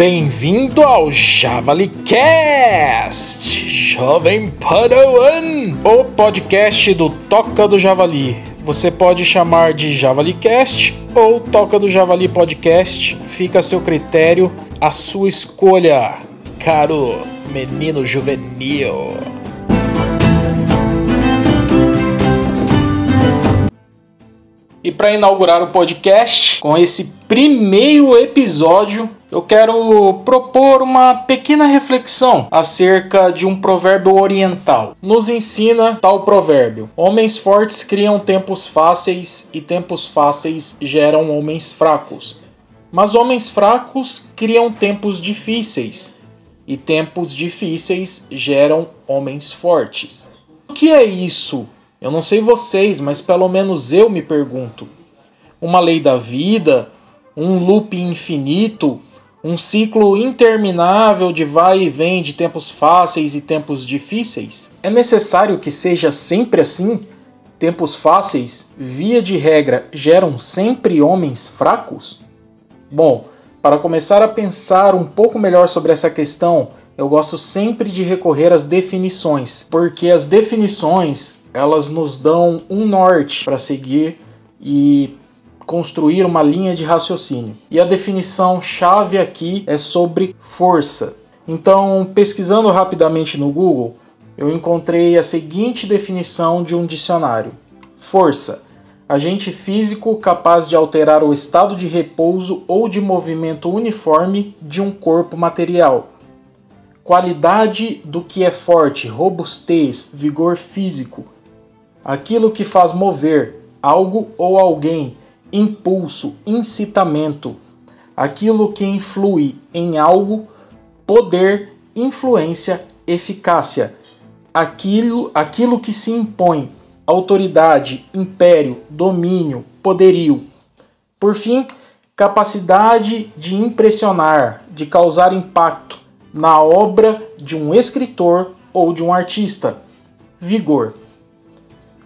Bem-vindo ao JavaliCast, Jovem Padawan, o podcast do Toca do Javali. Você pode chamar de JavaliCast ou Toca do Javali Podcast, fica a seu critério, a sua escolha, caro menino juvenil. E para inaugurar o podcast com esse primeiro episódio, eu quero propor uma pequena reflexão acerca de um provérbio oriental. Nos ensina tal provérbio: Homens fortes criam tempos fáceis e tempos fáceis geram homens fracos. Mas homens fracos criam tempos difíceis e tempos difíceis geram homens fortes. O que é isso? Eu não sei vocês, mas pelo menos eu me pergunto. Uma lei da vida, um loop infinito, um ciclo interminável de vai e vem de tempos fáceis e tempos difíceis? É necessário que seja sempre assim? Tempos fáceis, via de regra, geram sempre homens fracos? Bom, para começar a pensar um pouco melhor sobre essa questão, eu gosto sempre de recorrer às definições, porque as definições elas nos dão um norte para seguir e construir uma linha de raciocínio. E a definição chave aqui é sobre força. Então, pesquisando rapidamente no Google, eu encontrei a seguinte definição de um dicionário: força, agente físico capaz de alterar o estado de repouso ou de movimento uniforme de um corpo material. Qualidade do que é forte, robustez, vigor físico, aquilo que faz mover algo ou alguém, impulso, incitamento, aquilo que influi em algo, poder, influência, eficácia, aquilo, aquilo que se impõe, autoridade, império, domínio, poderio. Por fim, capacidade de impressionar, de causar impacto na obra de um escritor ou de um artista. Vigor.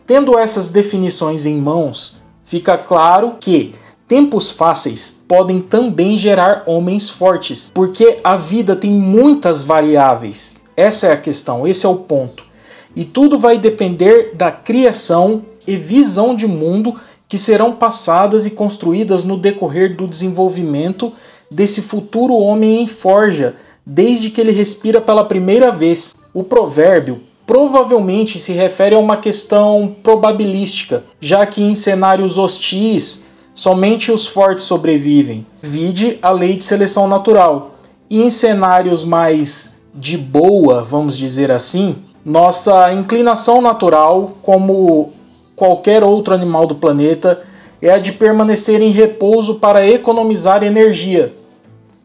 Tendo essas definições em mãos, fica claro que tempos fáceis podem também gerar homens fortes, porque a vida tem muitas variáveis. Essa é a questão, esse é o ponto. E tudo vai depender da criação e visão de mundo que serão passadas e construídas no decorrer do desenvolvimento desse futuro homem em forja, desde que ele respira pela primeira vez. O provérbio provavelmente se refere a uma questão probabilística, já que em cenários hostis somente os fortes sobrevivem, vide a lei de seleção natural. E em cenários mais de boa, vamos dizer assim, nossa inclinação natural, como qualquer outro animal do planeta, é a de permanecer em repouso para economizar energia.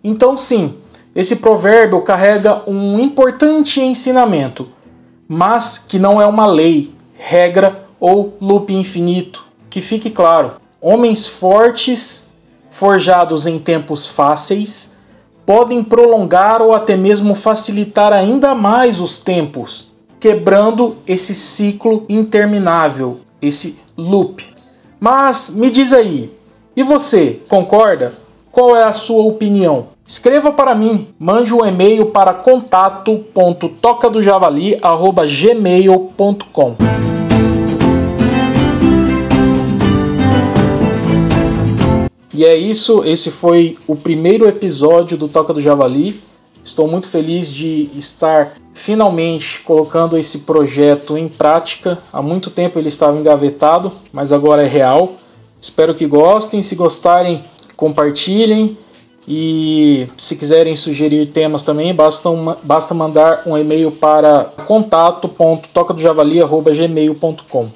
Então, sim, esse provérbio carrega um importante ensinamento mas que não é uma lei, regra ou loop infinito. Que fique claro: homens fortes, forjados em tempos fáceis, podem prolongar ou até mesmo facilitar ainda mais os tempos, quebrando esse ciclo interminável, esse loop. Mas me diz aí, e você, concorda? Qual é a sua opinião? Escreva para mim, mande um e-mail para contato.tocadojavali@gmail.com. E é isso, esse foi o primeiro episódio do Toca do Javali. Estou muito feliz de estar finalmente colocando esse projeto em prática. Há muito tempo ele estava engavetado, mas agora é real. Espero que gostem. Se gostarem, compartilhem e se quiserem sugerir temas também, basta, uma, basta mandar um e-mail para contato.tocadojavali.gmail.com.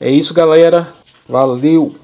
É isso, galera. Valeu!